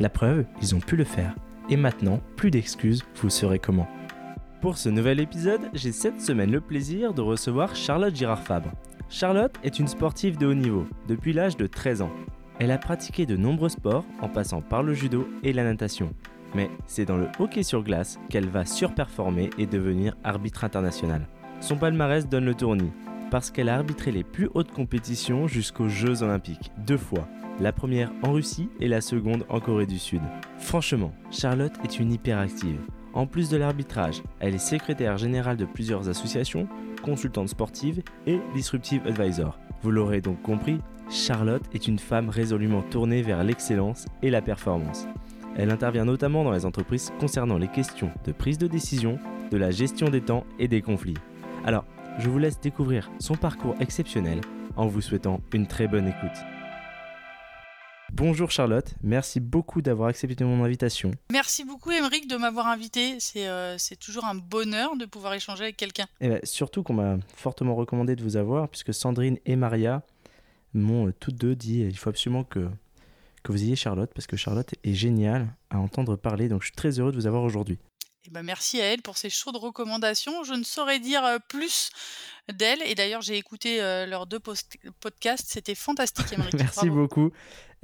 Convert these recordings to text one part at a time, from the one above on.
La preuve, ils ont pu le faire. Et maintenant, plus d'excuses, vous saurez comment. Pour ce nouvel épisode, j'ai cette semaine le plaisir de recevoir Charlotte Girard-Fabre. Charlotte est une sportive de haut niveau depuis l'âge de 13 ans. Elle a pratiqué de nombreux sports en passant par le judo et la natation. Mais c'est dans le hockey sur glace qu'elle va surperformer et devenir arbitre international. Son palmarès donne le tournis parce qu'elle a arbitré les plus hautes compétitions jusqu'aux Jeux olympiques, deux fois, la première en Russie et la seconde en Corée du Sud. Franchement, Charlotte est une hyperactive. En plus de l'arbitrage, elle est secrétaire générale de plusieurs associations, consultante sportive et disruptive advisor. Vous l'aurez donc compris, Charlotte est une femme résolument tournée vers l'excellence et la performance. Elle intervient notamment dans les entreprises concernant les questions de prise de décision, de la gestion des temps et des conflits. Alors, je vous laisse découvrir son parcours exceptionnel en vous souhaitant une très bonne écoute. Bonjour Charlotte, merci beaucoup d'avoir accepté mon invitation. Merci beaucoup Émeric de m'avoir invité. Euh, c'est toujours un bonheur de pouvoir échanger avec quelqu'un. Et ben, surtout qu'on m'a fortement recommandé de vous avoir, puisque Sandrine et Maria m'ont euh, toutes deux dit il faut absolument que, que vous ayez Charlotte, parce que Charlotte est géniale à entendre parler, donc je suis très heureux de vous avoir aujourd'hui. Eh ben merci à elle pour ces chaudes recommandations. Je ne saurais dire plus d'elle. Et d'ailleurs, j'ai écouté euh, leurs deux podcasts. C'était fantastique, Émeric. merci beaucoup.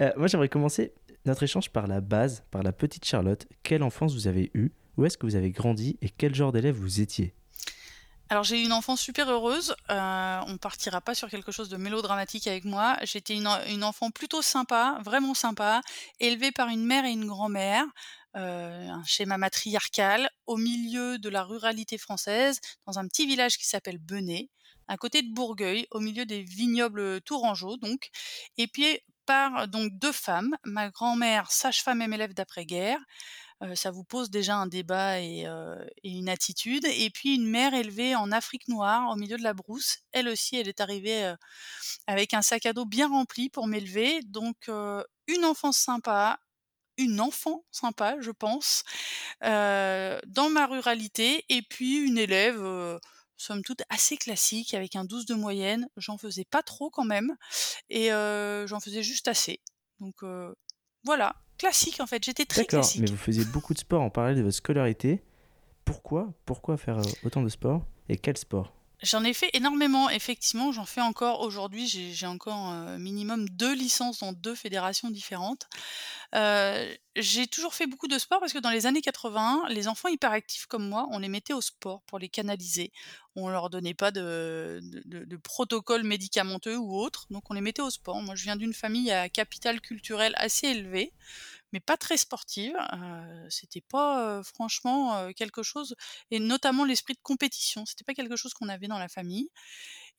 Euh, moi, j'aimerais commencer notre échange par la base, par la petite Charlotte. Quelle enfance vous avez eue? Où est-ce que vous avez grandi? Et quel genre d'élève vous étiez? Alors j'ai eu une enfance super heureuse. Euh, on partira pas sur quelque chose de mélodramatique avec moi. J'étais une, une, enfant plutôt sympa, vraiment sympa, élevée par une mère et une grand-mère. Euh, un schéma matriarcal au milieu de la ruralité française, dans un petit village qui s'appelle Benet, à côté de Bourgueil, au milieu des vignobles tourangeaux donc, et puis par donc deux femmes, ma grand-mère sage-femme et élève d'après-guerre, euh, ça vous pose déjà un débat et, euh, et, une attitude. Et puis une mère élevée en Afrique noire, au milieu de la brousse. Elle aussi, elle est arrivée avec un sac à dos bien rempli pour m'élever. Donc une enfance sympa, une enfant sympa, je pense, dans ma ruralité. Et puis une élève somme toute assez classique avec un 12 de moyenne. J'en faisais pas trop quand même et euh, j'en faisais juste assez. Donc voilà, classique en fait. J'étais très classique. Mais vous faisiez beaucoup de sport en parallèle de votre scolarité. Pourquoi Pourquoi faire autant de sport Et quel sport? J'en ai fait énormément, effectivement. J'en fais encore aujourd'hui. J'ai encore euh, minimum deux licences dans deux fédérations différentes. Euh, j'ai toujours fait beaucoup de sport parce que dans les années 80, les enfants hyperactifs comme moi, on les mettait au sport pour les canaliser. On leur donnait pas de, protocole médicamenteux ou autre, donc on les mettait au sport. Moi, je viens d'une famille à capital culturel assez élevé mais pas très sportive. Euh, c'était pas euh, franchement euh, quelque chose, et notamment l'esprit de compétition. C'était pas quelque chose qu'on avait dans la famille.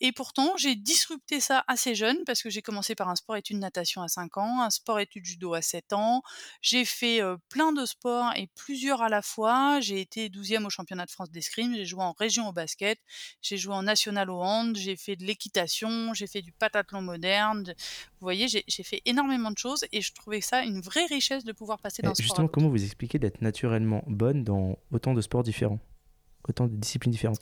Et pourtant, j'ai disrupté ça assez jeune parce que j'ai commencé par un sport études natation à 5 ans, un sport études judo à 7 ans. J'ai fait plein de sports et plusieurs à la fois. J'ai été 12e au championnat de France d'escrime, j'ai joué en région au basket, j'ai joué en national au hand, j'ai fait de l'équitation, j'ai fait du patathlon moderne. Vous voyez, j'ai fait énormément de choses et je trouvais ça une vraie richesse de pouvoir passer dans ce Justement, comment vous expliquez d'être naturellement bonne dans autant de sports différents? Autant de disciplines différentes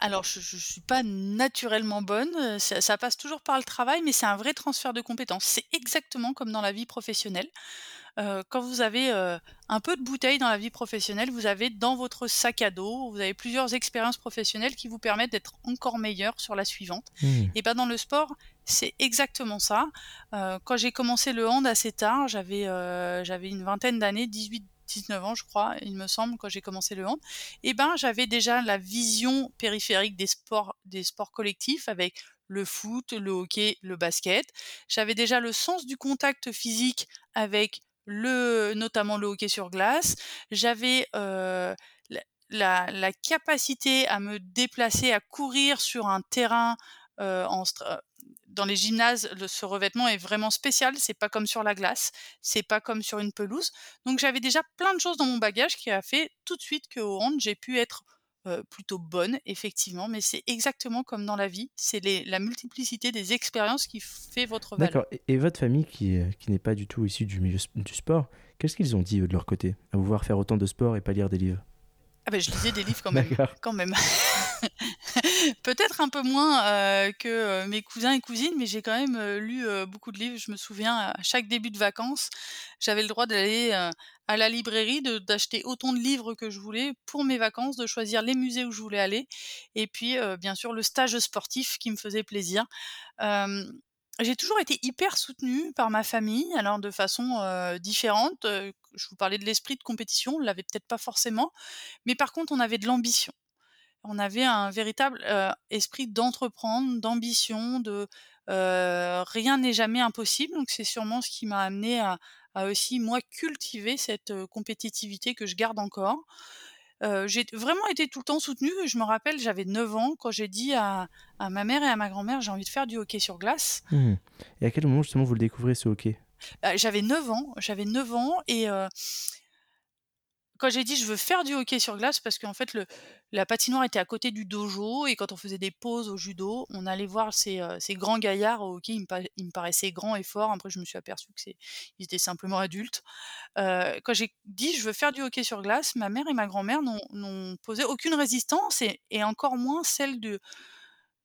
Alors, je ne suis pas naturellement bonne, ça, passe toujours par le travail, mais c'est un vrai transfert de compétences. C'est exactement comme dans la vie professionnelle. Euh, quand vous avez euh, un peu de bouteille dans la vie professionnelle, vous avez dans votre sac à dos, vous avez plusieurs expériences professionnelles qui vous permettent d'être encore meilleur sur la suivante. Mmh. Et ben dans le sport, c'est exactement ça. Euh, quand j'ai commencé le hand assez tard, j'avais j'avais une vingtaine d'années, 18 19 ans, je crois, il me semble, quand j'ai commencé le hand, eh ben j'avais déjà la vision périphérique des sports, des sports collectifs avec le foot, le hockey, le basket. J'avais déjà le sens du contact physique avec le, notamment le hockey sur glace. J'avais euh, la, la, capacité à me déplacer, à courir sur un terrain euh, en, dans les gymnases, le ce revêtement est vraiment spécial, c'est pas comme sur la glace, c'est pas comme sur une pelouse. Donc j'avais déjà plein de choses dans mon bagage qui a fait tout de suite qu'au hand, j'ai pu être, plutôt bonne effectivement, mais c'est exactement comme dans la vie, c'est la multiplicité des expériences qui fait votre valeur. D'accord et et votre famille qui, heu, qui n'est pas du tout issue du milieu du sport, qu'est-ce qu'ils ont dit eux de leur côté, à vous voir faire autant de sport et pas lire des livres? Ah beh, je lisais des livres quand même, quand même. Peut-être un peu moins, heu, que, heu, mes cousins et cousines, mais j'ai quand même, heu, lu, beaucoup de livres. Je me souviens à chaque début de vacances, j'avais le droit d'aller, à la librairie, d'acheter autant de livres que je voulais pour mes vacances, de choisir les musées où je voulais aller et puis, bien sûr le stage sportif qui me faisait plaisir. J'ai toujours été hyper soutenue par ma famille, alors de façon, différente, je vous parlais de l'esprit de compétition, on l'avait peut-être pas forcément, mais par contre on avait de l'ambition. On avait un véritable, heu, esprit d'entreprendre, d'ambition, de, heu, rien n'est jamais impossible, donc c'est sûrement ce qui m'a amenée à à aussi moi cultiver cette, heu, compétitivité que je garde encore. J'ai vraiment été tout le temps soutenue. Je me rappelle, j'avais 9 ans quand j'ai dit à à ma mère et à ma grand-mère: «J'ai envie de faire du hockey sur glace». Mmh et à quel moment justement vous le découvrez ce hockey? J'avais 9 ans, j'avais 9 ans et quand j'ai dit: «Je veux faire du hockey sur glace» parce qu'en fait le la patinoire était à côté du dojo et quand on faisait des pauses au judo, on allait voir ces, heu, ces grands gaillards au hockey, ils me paraissaient grands et forts. Après je me suis aperçue que c'est ils étaient simplement adultes. Heu, quand j'ai dit: «Je veux faire du hockey sur glace», ma mère et ma grand-mère n'ont posé aucune résistance et encore moins celle de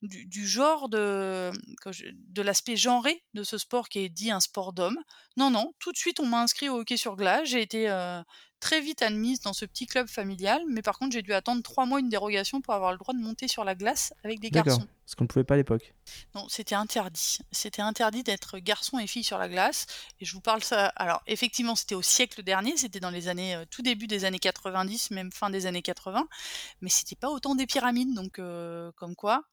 du genre de, de l'aspect genré de ce sport qui est dit un sport d'homme. Non, non, tout de suite on m'a inscrit au hockey sur glace. J'ai été, heu, très vite admise dans ce petit club familial, mais par contre j'ai dû attendre 3 mois une dérogation pour avoir le droit de monter sur la glace avec des garçons. ce qu'on ne pouvait pas à l'époque? Non, c'était interdit. C'était interdit d'être garçon et fille sur la glace et je vous parle ça alors effectivement, c'était au siècle dernier, c'était dans les années, heu, tout début des années 90, même fin des années 80, mais c'était pas au temps des pyramides donc heu, comme quoi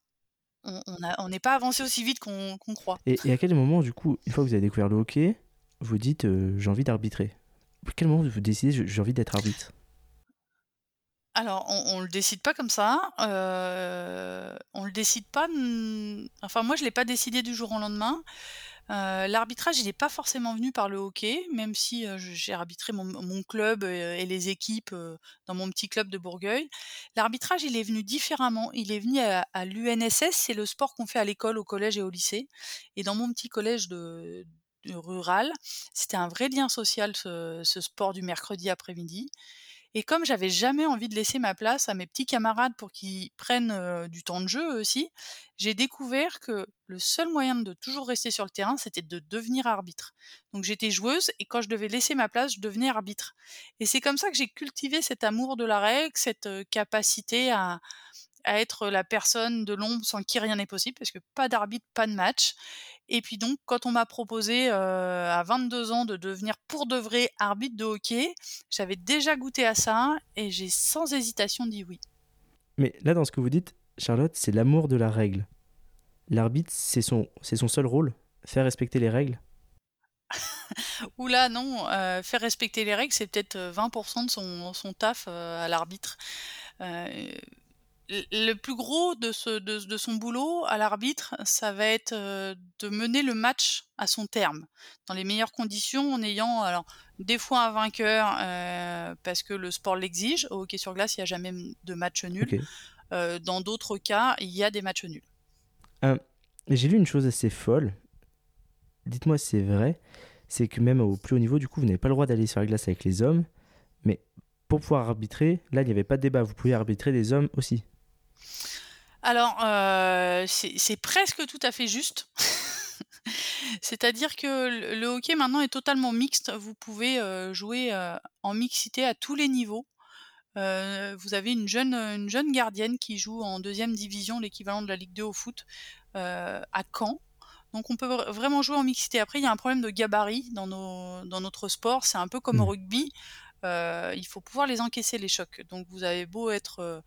on n'est pas avancé aussi vite qu'on croit. Et et à quel moment du coup, une fois que vous avez découvert le hockey, vous dites, heu: «J'ai envie d'arbitrer»? Quel moment vous décidez: «Je j'ai envie d'être arbitre»? Alors on on le décide pas comme ça, heu, on le décide pas, enfin moi je l'ai pas décidé du jour au lendemain. Heu, l'arbitrage il est pas forcément venu par le hockey, même si, heu, j'ai arbitré mon club, et les équipes, dans mon petit club de Bourgueil. L'arbitrage il est venu différemment, il est venu à l'UNSS, c'est le sport qu'on fait à l'école, au collège et au lycée et dans mon petit collège de rural, c'était un vrai lien social ce sport du mercredi après-midi. Et comme j'avais jamais envie de laisser ma place à mes petits camarades pour qu'ils prennent, du temps de jeu aussi, j'ai découvert que le seul moyen de toujours rester sur le terrain, c'était de devenir arbitre. Donc j'étais joueuse et quand je devais laisser ma place, je devenais arbitre. Et c'est comme ça que j'ai cultivé cet amour de la règle, cette, capacité à à être la personne de l'ombre sans qui rien n'est possible, parce que pas d'arbitre, pas de match et puis donc quand on m'a proposé, heu, à 22 ans de devenir pour de vrai arbitre de hockey, j'avais déjà goûté à ça et j'ai sans hésitation dit oui. Mais là, dans ce que vous dites, Charlotte, c'est l'amour de la règle. L'arbitre, c'est son c'est son seul rôle? Faire respecter les règles? Ouh là non, heu, faire respecter les règles, c'est peut-être, heu, 20% de son son taf, à l'arbitre. Le plus gros de ce de de son boulot à l'arbitre, ça va être, heu, de mener le match à son terme, dans les meilleures conditions, en ayant alors des fois un vainqueur, heu, parce que le sport l'exige. Au hockey sur glace, il y a jamais, de match nul. Heu, dans d'autres cas, il y a des matchs nuls. J'ai lu une chose assez folle, dites-moi si c'est vrai, c'est que même au plus haut niveau, du coup, vous n'avez pas le droit d'aller sur la glace avec les hommes, mais pour pouvoir arbitrer, là, il n'y avait pas de débat, vous pouviez arbitrer des hommes aussi? Alors, heu, c'est c'est presque tout à fait juste. C'est-à-dire que le le hockey maintenant est totalement mixte. Vous pouvez, heu, jouer, heu, en mixité à tous les niveaux. Heu, vous avez une jeune, heu, une jeune gardienne qui joue en deuxième division, l'équivalent de la Ligue 2 au foot, heu, à Caen. Donc on peut vr vraiment jouer en mixité. Après, il y a un problème de gabarit dans nos dans notre sport, c'est un peu comme au Mmh. rugby, heu, il faut pouvoir les encaisser les chocs. Donc vous avez beau être, heu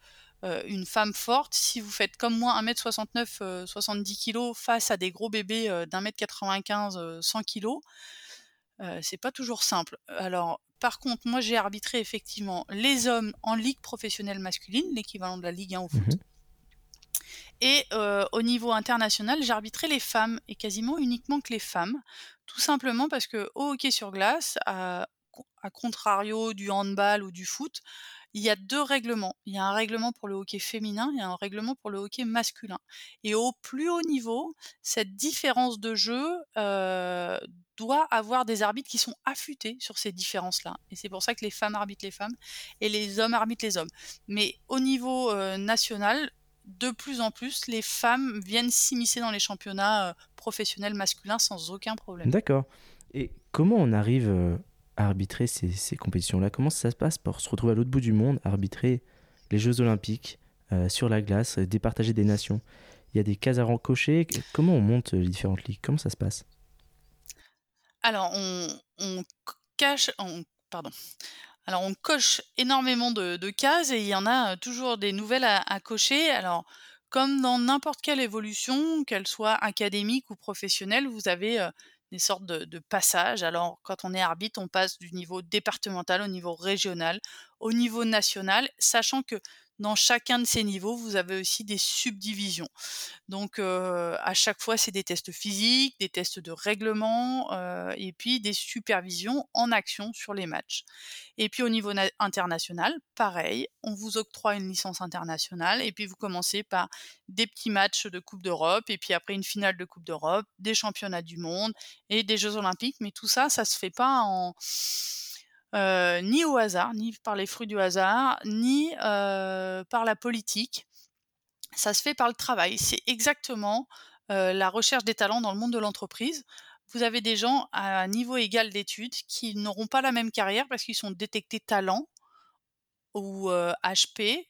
heu, une femme forte, si vous faites comme moi 1m69, heu, 70 kilogrammes face à des gros bébés, heu, d'1m95, heu, 100 kilogrammes, heu, c'est pas toujours simple. Alors par contre, moi j'ai arbitré effectivement les hommes en ligue professionnelle masculine, l'équivalent de la Ligue 1 au Mmh foot Et au niveau international, j'arbitrais les femmes et quasiment uniquement que les femmes, tout simplement parce que au hockey sur glace, à contrario du handball ou du foot, il y a deux règlements. Il y a un règlement pour le hockey féminin et un règlement pour le hockey masculin. Et au plus haut niveau, cette différence de jeu doit avoir des arbitres qui sont affûtés sur ces différences-là. Et c'est pour ça que les femmes arbitrent les femmes et les hommes arbitrent les hommes. Mais au niveau national, de plus en plus, les femmes viennent s'immiscer dans les championnats professionnels masculins sans aucun problème. D'accord. Et comment on arrive arbitrer ces, compétitions-là Comment ça se passe pour se retrouver à l'autre bout du monde, arbitrer les Jeux Olympiques sur la glace, départager des nations? Il y a des cases à rencocher. Comment on monte les différentes ligues? Comment ça se passe? Alors, on, cache. pardon. Alors on coche énormément de, cases et il y en a toujours des nouvelles à, cocher. Alors comme dans n'importe quelle évolution, qu'elle soit académique ou professionnelle, vous avez des sortes de, de, passages. Alors quand on est arbitre, on passe du niveau départemental au niveau régional, au niveau national, sachant que dans chacun de ces niveaux, vous avez aussi des subdivisions. Donc à chaque fois, c'est des tests physiques, des tests de règlement et puis des supervisions en action sur les matchs. Et puis au niveau international, pareil, on vous octroie une licence internationale et puis vous commencez par des petits matchs de Coupe d'Europe et puis après une finale de Coupe d'Europe, des championnats du monde et des Jeux olympiques. Mais tout ça, ça se fait pas en ni au hasard, ni par les fruits du hasard, ni par la politique. Ça se fait par le travail. C'est exactement la recherche des talents dans le monde de l'entreprise. Vous avez des gens à un niveau égal d'études qui n'auront pas la même carrière parce qu'ils sont détectés talents ou HP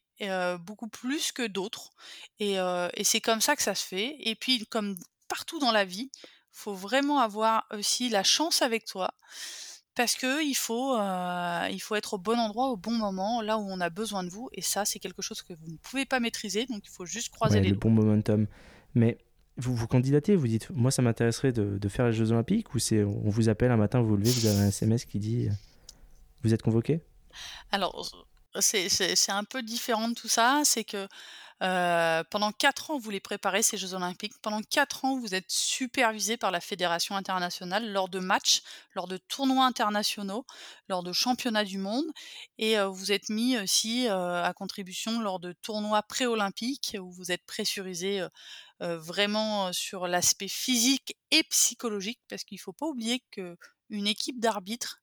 beaucoup plus que d'autres. Et, et c'est comme ça que ça se fait. Et puis, comme partout dans la vie, faut vraiment avoir aussi la chance avec toi parce que il faut, euh, il faut être au bon endroit au bon moment, là où on a besoin de vous. Et ça, c'est quelque chose que vous ne pouvez pas maîtriser, donc il faut juste croiser les le bon momentum. Mais vous vous candidatez, vous dites, moi ça m'intéresserait de, faire les Jeux Olympiques, ou c'est on vous appelle un matin, vous vous levez, vous avez un SMS qui dit, vous êtes convoqué? Alors, c'est un peu différent de tout ça, c'est que pendant quatre ans, vous les préparez, ces Jeux olympiques. Pendant quatre ans, vous êtes supervisé par la fédération internationale lors de matchs, lors de tournois internationaux, lors de championnats du monde et vous êtes mis aussi, à contribution lors de tournois pré-olympiques où vous êtes pressurisé, vraiment, sur l'aspect physique et psychologique parce qu'il ne faut pas oublier qu'une équipe d'arbitres,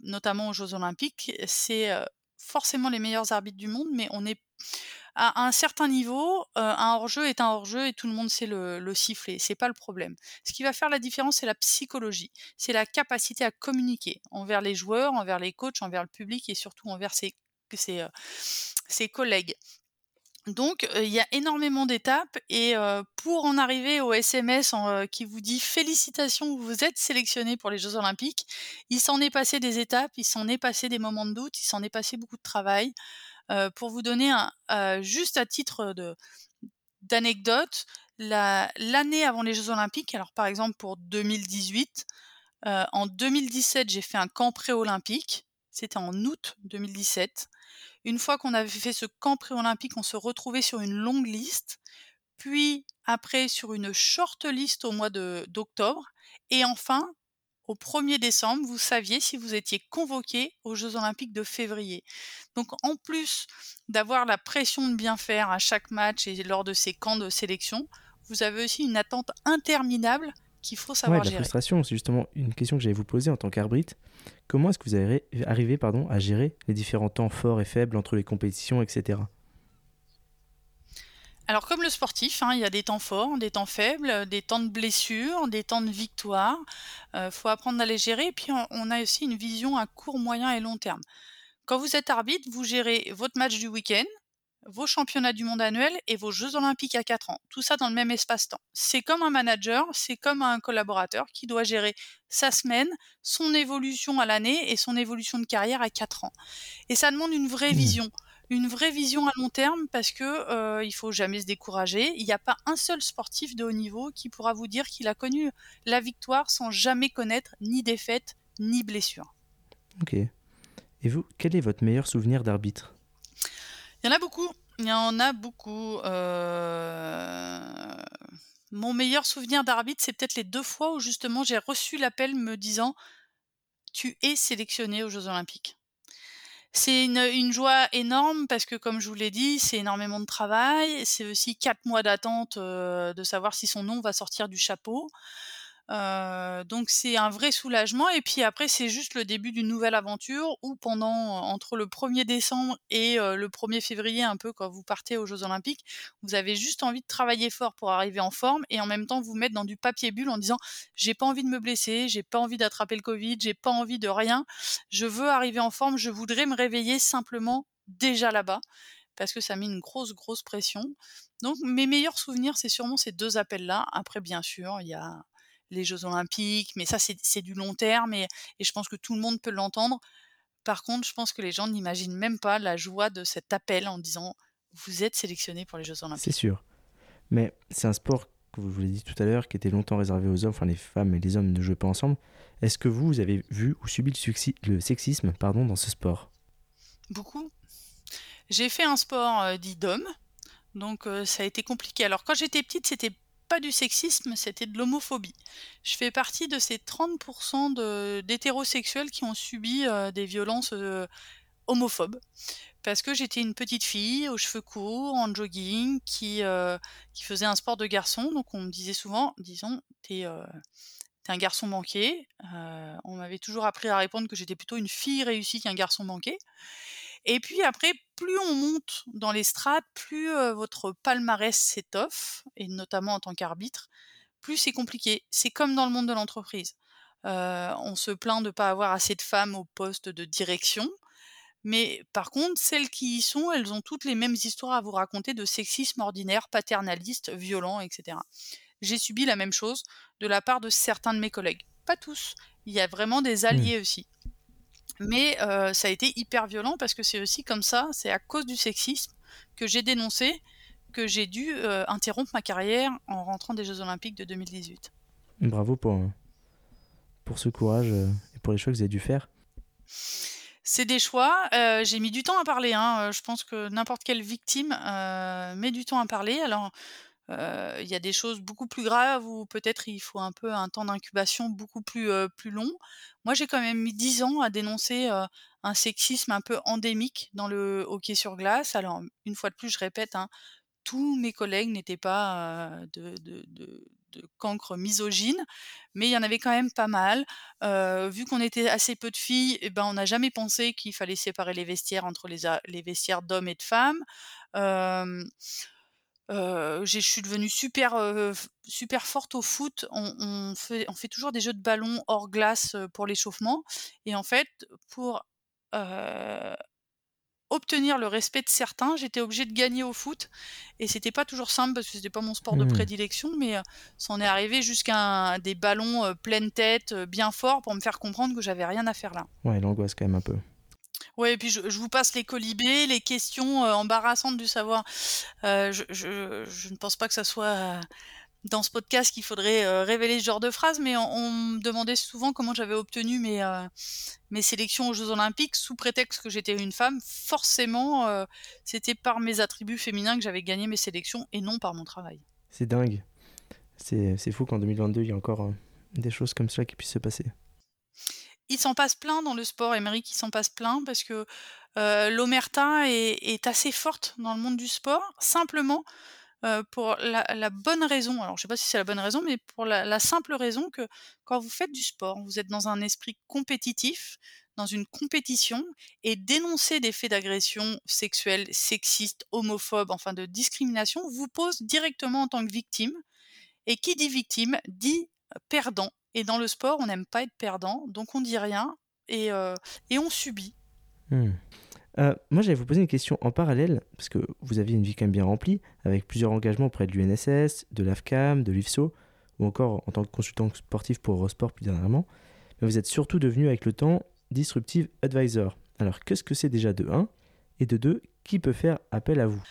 notamment aux Jeux olympiques, c'est, forcément les meilleurs arbitres du monde mais on est à un certain niveau, un hors-jeu est un hors-jeu et tout le monde sait le, le siffler. C'est pas le problème. Ce qui va faire la différence, c'est la psychologie. C'est la capacité à communiquer envers les joueurs, envers les coachs, envers le public et surtout envers ses, ses, collègues. Donc, il y a énormément d'étapes et pour en arriver au SMS qui vous dit félicitations, vous êtes sélectionné pour les Jeux Olympiques, il s'en est passé des étapes, il s'en est passé des moments de doute, il s'en est passé beaucoup de travail pour vous donner juste à titre d'anecdote, l'année avant les Jeux Olympiques, alors par exemple pour 2018, en 2017 j'ai fait un camp pré-olympique, c'était en août 2017. Une fois qu'on avait fait ce camp pré-olympique, on se retrouvait sur une longue liste, puis après sur une short list au mois d'octobre, et enfin au 1er décembre, vous saviez si vous étiez convoqué aux Jeux Olympiques de février. Donc en plus d'avoir la pression de bien faire à chaque match et lors de ces camps de sélection, vous avez aussi une attente interminable qu'il faut savoir ouais, la frustration, c'est justement une question que j'allais vous poser en tant qu'arbitre. Comment est-ce que vous avez arrivé pardon, à gérer les différents temps forts et faibles entre les compétitions, etc. Alors comme le sportif, hein, il y a des temps forts, des temps faibles, des temps de blessure, des temps de victoire. Il euh, faut apprendre à les gérer. Et puis on, a aussi une vision à court, moyen et long terme. Quand vous êtes arbitre, vous gérez votre match du week-end, vos championnats du monde annuels et vos Jeux olympiques à 4 ans. Tout ça dans le même espace-temps. C'est comme un manager, c'est comme un collaborateur qui doit gérer sa semaine, son évolution à l'année et son évolution de carrière à 4 ans. Et ça demande une vraie mmh. vision une vraie vision à long terme parce que euh, il faut jamais se décourager. Il n'y a pas un seul sportif de haut niveau qui pourra vous dire qu'il a connu la victoire sans jamais connaître ni défaite ni blessure. Ok. Et vous, quel est votre meilleur souvenir d'arbitre? Il y en a beaucoup. Il y en a beaucoup. Euh, mon meilleur souvenir d'arbitre, c'est peut-être les deux fois où justement j'ai reçu l'appel me disant tu es sélectionné aux Jeux Olympiques. C'est une, joie énorme parce que, comme je vous l'ai dit, c'est énormément de travail. C'est aussi quatre mois d'attente euh, de savoir si son nom va sortir du chapeau. Euh, donc c'est un vrai soulagement et puis après c'est juste le début d'une nouvelle aventure où pendant entre le 1er décembre et euh, le 1er février un peu quand vous partez aux Jeux Olympiques, vous avez juste envie de travailler fort pour arriver en forme et en même temps vous mettre dans du papier bulle en disant j'ai pas envie de me blesser, j'ai pas envie d'attraper le Covid, j'ai pas envie de rien, je veux arriver en forme, je voudrais me réveiller simplement déjà là-bas parce que ça met une grosse grosse pression. Donc mes meilleurs souvenirs c'est sûrement ces deux appels là. Après bien sûr, il y a les Jeux Olympiques, mais ça c'est du long terme et, je pense que tout le monde peut l'entendre. Par contre, je pense que les gens n'imaginent même pas la joie de cet appel en disant vous êtes sélectionné pour les Jeux Olympiques. C'est sûr. Mais c'est un sport, que vous l'avez dit tout à l'heure, qui était longtemps réservé aux hommes, enfin les femmes et les hommes ne jouaient pas ensemble. Est-ce que vous, vous avez vu ou subi le, sexisme pardon, dans ce sport? Beaucoup. J'ai fait un sport euh, dit d'homme, donc euh, ça a été compliqué. Alors quand j'étais petite, c'était pas du sexisme, c'était de l'homophobie. Je fais partie de ces 30% d'hétérosexuels qui ont subi euh, des violences euh, homophobes. Parce que j'étais une petite fille aux cheveux courts, en jogging, qui, euh, qui faisait un sport de garçon. Donc on me disait souvent, disons, t'es un garçon manqué. on m'avait toujours appris à répondre que j'étais plutôt une fille réussie qu'un garçon manqué. Et puis après, plus on monte dans les strates, plus votre palmarès s'étoffe, et notamment en tant qu'arbitre, plus c'est compliqué. C'est comme dans le monde de l'entreprise. on se plaint de ne pas avoir assez de femmes au poste de direction, mais par contre, celles qui y sont, elles ont toutes les mêmes histoires à vous raconter de sexisme ordinaire, paternaliste, violent, etc. J'ai subi la même chose de la part de certains de mes collègues. Pas tous. Il y a vraiment des mmh. alliés aussi. Mais ça a été hyper violent parce que c'est aussi comme ça, c'est à cause du sexisme que j'ai dénoncé que j'ai dû interrompre ma carrière en rentrant des Jeux Olympiques de 2018. Bravo pour, pour ce courage et pour les choix que vous avez dû faire. C'est des choix. j'ai mis du temps à parler. Hein. Je pense que n'importe quelle victime met du temps à parler. Alors, il y a des choses beaucoup plus graves où peut-être il faut un peu un temps d'incubation beaucoup plus, plus long. Moi, j'ai quand même mis 10 ans à dénoncer, un sexisme un peu endémique dans le hockey sur glace. Alors, une fois de plus, je répète, hein, tous mes collègues n'étaient pas, de de de cancres misogynes, mais il y en avait quand même pas mal. vu qu'on était assez peu de filles eh ben, on n'a jamais pensé qu'il fallait séparer les vestiaires entre les vestiaires d'hommes et de femmes je suis devenue super, super forte au foot. On fait on fait toujours des jeux de ballon hors glace, pour l'échauffement et en fait, pour, obtenir le respect de certains, j'étais obligée de gagner au foot et c'était pas toujours simple parce que c'était pas mon sport de mmh. prédilection, mais, ça en est arrivé jusqu'à des ballons, pleine tête, bien forts pour me faire comprendre que j'avais rien à faire là. Ouais, l'angoisse quand même un peu. Ouais et puis je vous passe les colibés, les questions, embarrassantes du savoir. je je ne pense pas que ça soit, dans ce podcast qu'il faudrait, révéler ce genre de phrase, mais on me demandait souvent comment j'avais obtenu mes, mes sélections aux Jeux olympiques sous prétexte que j'étais une femme. Forcément, c'était par mes attributs féminins que j'avais gagné mes sélections et non par mon travail. C'est dingue. C'est c'est fou qu'en 2022, il y a encore, des choses comme ça qui puissent se passer il s'en passe plein dans le sport, Émeric, il s'en passe plein parce que l'omerta est, assez forte dans le monde du sport, simplement pour la, bonne raison, alors je ne sais pas si c'est la bonne raison, mais pour la, simple raison que quand vous faites du sport, vous êtes dans un esprit compétitif, dans une compétition, et dénoncer des faits d'agression sexuelle, sexiste, homophobe, enfin de discrimination, vous pose directement en tant que victime. Et qui dit victime dit perdant et dans le sport, on n'aime pas être perdant, donc on dit rien et, euh, et on subit. Hmm. Euh, moi, j'allais vous poser une question en parallèle, parce que vous aviez une vie quand même bien remplie, avec plusieurs engagements auprès de l'UNSS, de l'AFCAM, de l'UFSO, ou encore en tant que consultant sportif pour Eurosport plus dernièrement. Mais vous êtes surtout devenu avec le temps Disruptive Advisor. Alors, qu'est-ce que c'est déjà de 1 Et de 2, qui peut faire appel à vous?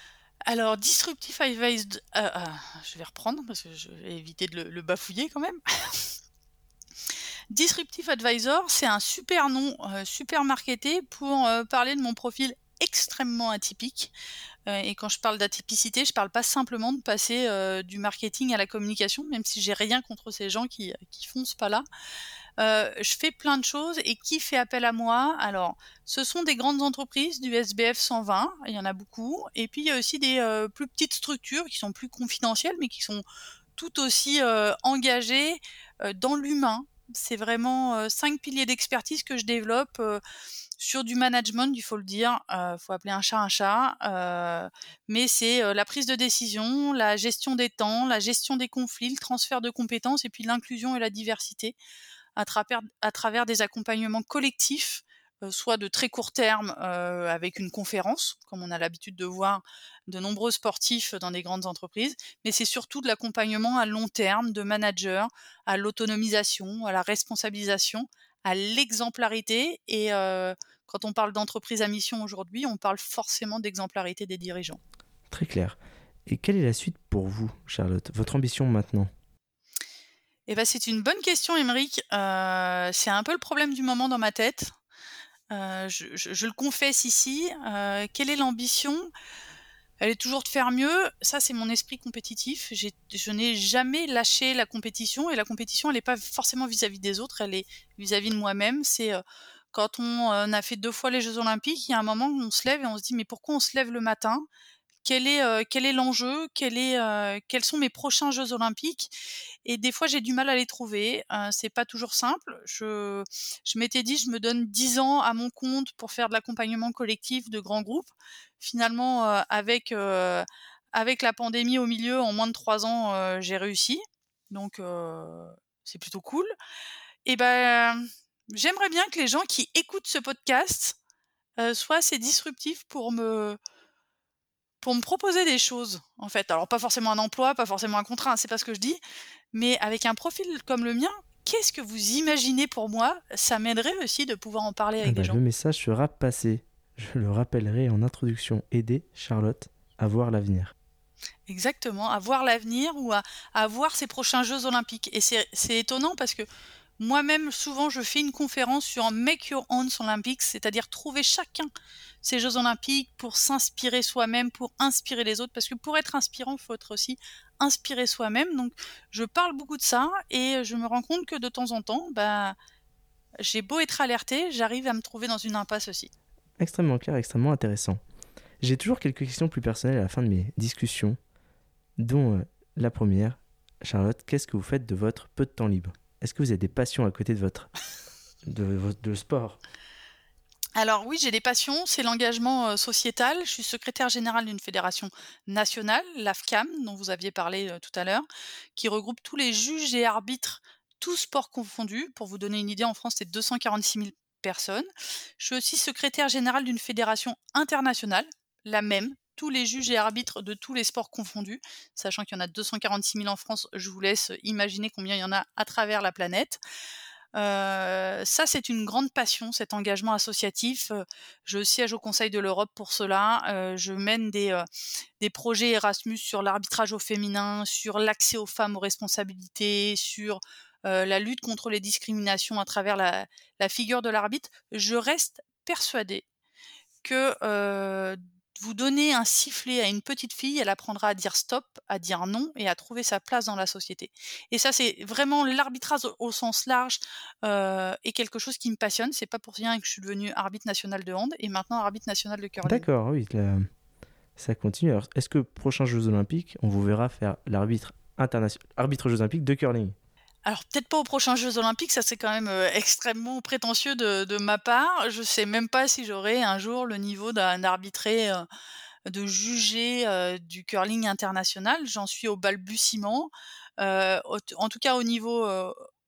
Alors, Disruptive Advisor, euh, je vais reprendre parce que je vais éviter de le bafouiller quand même. Disruptive Advisor, c'est un super nom, euh, super marketé pour euh, parler de mon profil extrêmement atypique. et quand je parle d'atypicité, je parle pas simplement de passer du marketing à la communication, même si j'ai rien contre ces gens qui, qui font ce pas-là. je fais plein de choses et qui fait appel à moi? Alors, ce sont des grandes entreprises du SBF 120, il y en a beaucoup, et puis il y a aussi des plus petites structures qui sont plus confidentielles, mais qui sont tout aussi engagées dans l'humain. C'est vraiment cinq piliers d'expertise que je développe sur du management, il faut le dire, il faut appeler un chat un chat, mais c'est la prise de décision, la gestion des temps, la gestion des conflits, le transfert de compétences et puis l'inclusion et la diversité à travers des accompagnements collectifs soit de très court terme avec une conférence, comme on a l'habitude de voir de nombreux sportifs dans des grandes entreprises, mais c'est surtout de l'accompagnement à long terme de managers, à l'autonomisation, à la responsabilisation, à l'exemplarité. Et quand on parle d'entreprise à mission aujourd'hui, on parle forcément d'exemplarité des dirigeants. Très clair. Et quelle est la suite pour vous, Charlotte? Votre ambition maintenant? Eh ben, c'est une bonne question, Émeric. c'est un peu le problème du moment dans ma tête. Je, le confesse ici. quelle est l'ambition? Elle est toujours de faire mieux. Ça, c'est mon esprit compétitif. Je n'ai jamais lâché la compétition et la compétition, elle n'est pas forcément vis-à-vis des autres, elle est vis-à-vis de moi-même. C'est quand on a fait deux fois les Jeux Olympiques, il y a un moment où on se lève et on se dit mais pourquoi on se lève le matin? Quel est, quel est l'enjeu Quels sont mes prochains Jeux olympiques Et des fois, j'ai du mal à les trouver. c'est pas toujours simple. Je, je m'étais dit, je me donne 10 ans à mon compte pour faire de l'accompagnement collectif de grands groupes. Finalement, avec, avec la pandémie au milieu, en moins de 3 ans, j'ai réussi. Donc, c'est plutôt cool. Et ben, j'aimerais bien que les gens qui écoutent ce podcast soient assez disruptifs pour me pour me proposer des choses, en fait. Alors, pas forcément un emploi, pas forcément un contrat, hein, c'est pas ce que je dis, mais avec un profil comme le mien, qu'est-ce que vous imaginez pour moi? Ça m'aiderait aussi de pouvoir en parler avec ah des bah, gens. Le message sera passé. Je le rappellerai en introduction. Aider Charlotte à voir l'avenir. Exactement, à voir l'avenir ou à, à voir ses prochains Jeux olympiques. Et c'est étonnant parce que moi-même, souvent, je fais une conférence sur Make Your Own Olympics, c'est-à-dire trouver chacun ces Jeux Olympiques pour s'inspirer soi-même, pour inspirer les autres, parce que pour être inspirant, il faut être aussi inspirer soi-même. Donc, je parle beaucoup de ça et je me rends compte que de temps en temps, bah, j'ai beau être alerté, j'arrive à me trouver dans une impasse aussi. Extrêmement clair, extrêmement intéressant. J'ai toujours quelques questions plus personnelles à la fin de mes discussions, dont euh, la première. Charlotte, qu'est-ce que vous faites de votre peu de temps libre? Est-ce que vous avez des passions à côté de votre de, sport? Alors oui, j'ai des passions, c'est l'engagement euh, sociétal. Je suis secrétaire générale d'une fédération nationale, l'AFCAM, dont vous aviez parlé euh, tout à l'heure, qui regroupe tous les juges et arbitres, tous sports confondus. Pour vous donner une idée, en France, c'est 246 000 personnes. Je suis aussi secrétaire générale d'une fédération internationale, la même, tous les juges et arbitres de tous les sports confondus, sachant qu'il y en a 246 000 en France, je vous laisse imaginer combien il y en a à travers la planète. Euh, ça, c'est une grande passion, cet engagement associatif. Euh, je siège au Conseil de l'Europe pour cela. Euh, je mène des, des projets Erasmus sur l'arbitrage au féminin, sur l'accès aux femmes aux responsabilités, sur la lutte contre les discriminations à travers la, la figure de l'arbitre. Je reste persuadée que vous donnez un sifflet à une petite fille, elle apprendra à dire stop, à dire non et à trouver sa place dans la société. Et ça, c'est vraiment l'arbitrage au, sens large euh, est quelque chose qui me passionne. C'est pas pour rien que je suis devenue arbitre national de hand et maintenant arbitre national de curling. D'accord, oui, ça continue. Est-ce que prochains Jeux Olympiques, on vous verra faire l'arbitre international, arbitre Jeux Olympiques de curling? Alors peut-être pas aux prochains Jeux Olympiques, ça c'est quand même euh, extrêmement prétentieux de, ma part. Je sais même pas si j'aurai un jour le niveau d'un arbitré, euh, de juger euh, du curling international. J'en suis au balbutiement. en tout cas au niveau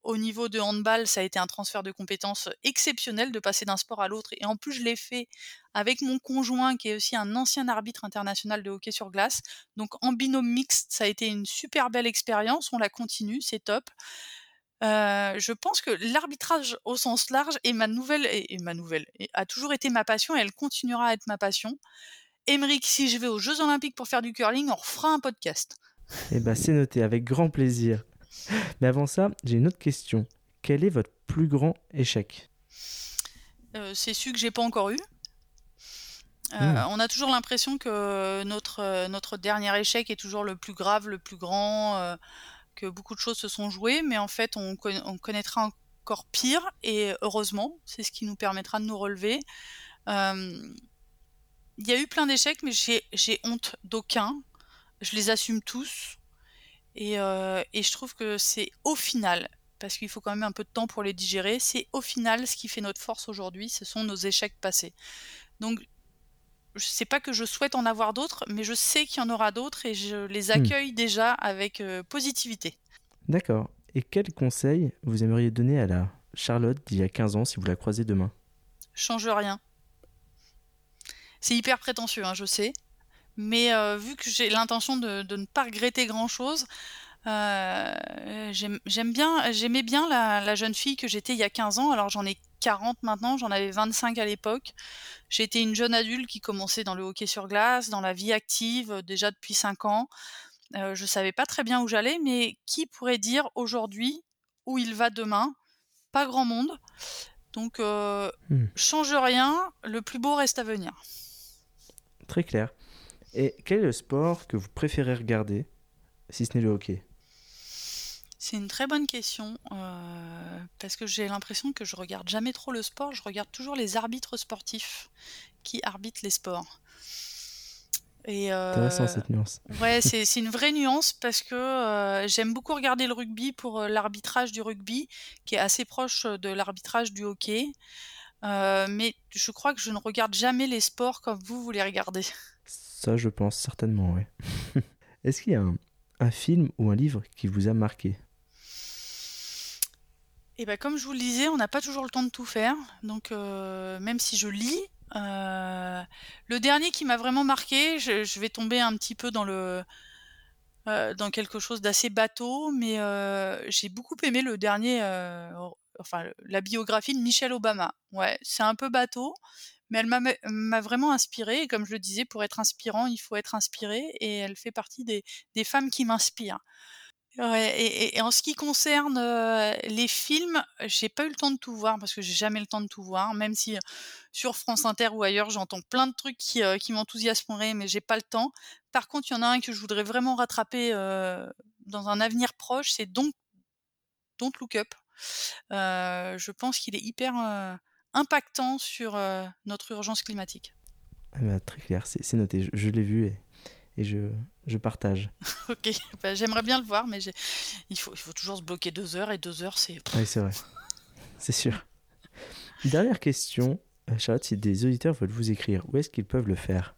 au niveau de handball, ça a été un transfert de compétences exceptionnel de passer d'un sport à l'autre. Et en plus, je l'ai fait avec mon conjoint qui est aussi un ancien arbitre international de hockey sur glace. Donc en binôme mixte, ça a été une super belle expérience. On la continue, c'est top. Euh, je pense que l'arbitrage au sens large est ma nouvelle et, ma nouvelle a toujours été ma passion et elle continuera à être ma passion. Émeric, si je vais aux Jeux Olympiques pour faire du curling, on refera un podcast. Eh ben c'est noté avec grand plaisir. Mais avant ça, j'ai une autre question. Quel est votre plus grand échec? Euh, C'est celui que j'ai pas encore eu. Euh, on a toujours l'impression que notre, notre dernier échec est toujours le plus grave, le plus grand, que beaucoup de choses se sont jouées, mais en fait, on, on connaîtra encore pire, et heureusement, c'est ce qui nous permettra de nous relever. Il y a eu plein d'échecs, mais j'ai honte d'aucun. Je les assume tous. Et, et je trouve que c'est au final, parce qu'il faut quand même un peu de temps pour les digérer, c'est au final ce qui fait notre force aujourd'hui, ce sont nos échecs passés. Donc, je sais pas que je souhaite en avoir d'autres, mais je sais qu'il y en aura d'autres et je les hmm. accueille déjà avec positivité. D'accord. Et quel conseil vous aimeriez donner à la Charlotte d'il y a 15 ans si vous la croisez demain? Change rien. C'est hyper prétentieux, hein, je sais. Mais euh, vu que j'ai l'intention de, ne pas regretter grand-chose, euh, j'aime bien, j'aimais bien la, jeune fille que j'étais il y a 15 ans. Alors j'en ai 40 maintenant, j'en avais 25 à l'époque. J'étais une jeune adulte qui commençait dans le hockey sur glace, dans la vie active euh, déjà depuis 5 ans. Je je savais pas très bien où j'allais, mais qui pourrait dire aujourd'hui où il va demain? Pas grand monde. Donc, hmm. change rien, le plus beau reste à venir. Très clair. Et quel est le sport que vous préférez regarder, si ce n'est le hockey? C'est une très bonne question, euh, parce que j'ai l'impression que je regarde jamais trop le sport, je regarde toujours les arbitres sportifs qui arbitrent les sports. Et euh, Intéressant cette nuance. Ouais, c'est une vraie nuance parce que euh, j'aime beaucoup regarder le rugby pour l'arbitrage du rugby, qui est assez proche de l'arbitrage du hockey. Mais je crois que je ne regarde jamais les sports comme vous, vous les regardez. Je pense certainement, oui. Est-ce qu'il y a un, film ou un livre qui vous a marqué? Eh ben, comme je vous le disais, on n'a pas toujours le temps de tout faire. Donc, euh, même si je lis, euh, le dernier qui m'a vraiment marqué, je, vais tomber un petit peu dans le dans quelque chose d'assez bateau, mais j'ai beaucoup aimé le dernier enfin la biographie de Michelle Obama. Ouais, c'est un peu bateau, mais elle m'a vraiment inspirée. Et comme je le disais, pour être inspirant, il faut être inspiré. Et elle fait partie des, femmes qui m'inspirent. et, en ce qui concerne les films, j'ai pas eu le temps de tout voir parce que j'ai jamais le temps de tout voir, même si sur France Inter ou ailleurs j'entends plein de trucs qui, m'enthousiasmeraient, mais j'ai pas le temps. Par contre, il y en a un que je voudrais vraiment rattraper dans un avenir proche, c'est Don't, Don't Look Up je pense qu'il est hyper impactant sur notre urgence climatique. Ah bah, très clair, c'est noté, je, l'ai vu et, et je, je, partage. ok, bah, j'aimerais bien le voir, mais il faut, il faut toujours se bloquer deux heures et deux heures, c'est. Oui, c'est vrai, c'est sûr. Dernière question, euh, Charlotte, si des auditeurs veulent vous écrire, où est-ce qu'ils peuvent le faire?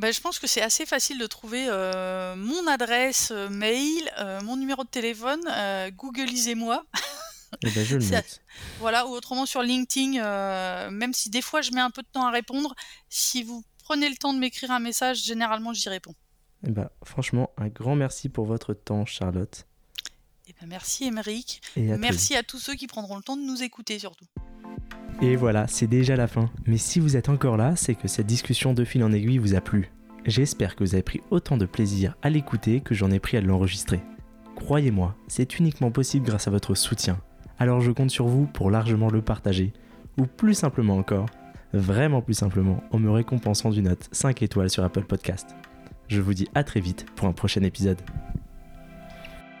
Bah, je pense que c'est assez facile de trouver euh, mon adresse euh, mail, euh, mon numéro de téléphone, Googleisez-moi. Eh ben, je le note. Voilà, ou autrement sur LinkedIn, même si des fois je mets un peu de temps à répondre, si vous prenez le temps de m'écrire un message, généralement j'y réponds. Eh ben, franchement, un grand merci pour votre temps, Charlotte. Eh ben, merci, Émeric. Merci à tous ceux qui prendront le temps de nous écouter, surtout. Et voilà, c'est déjà la fin. Mais si vous êtes encore là, c'est que cette discussion de fil en aiguille vous a plu. J'espère que vous avez pris autant de plaisir à l'écouter que j'en ai pris à l'enregistrer. Croyez-moi, c'est uniquement possible grâce à votre soutien. Alors je compte sur vous pour largement le partager. Ou plus simplement encore, vraiment plus simplement, en me récompensant d'une note 5 étoiles sur Apple Podcast. Je vous dis à très vite pour un prochain épisode.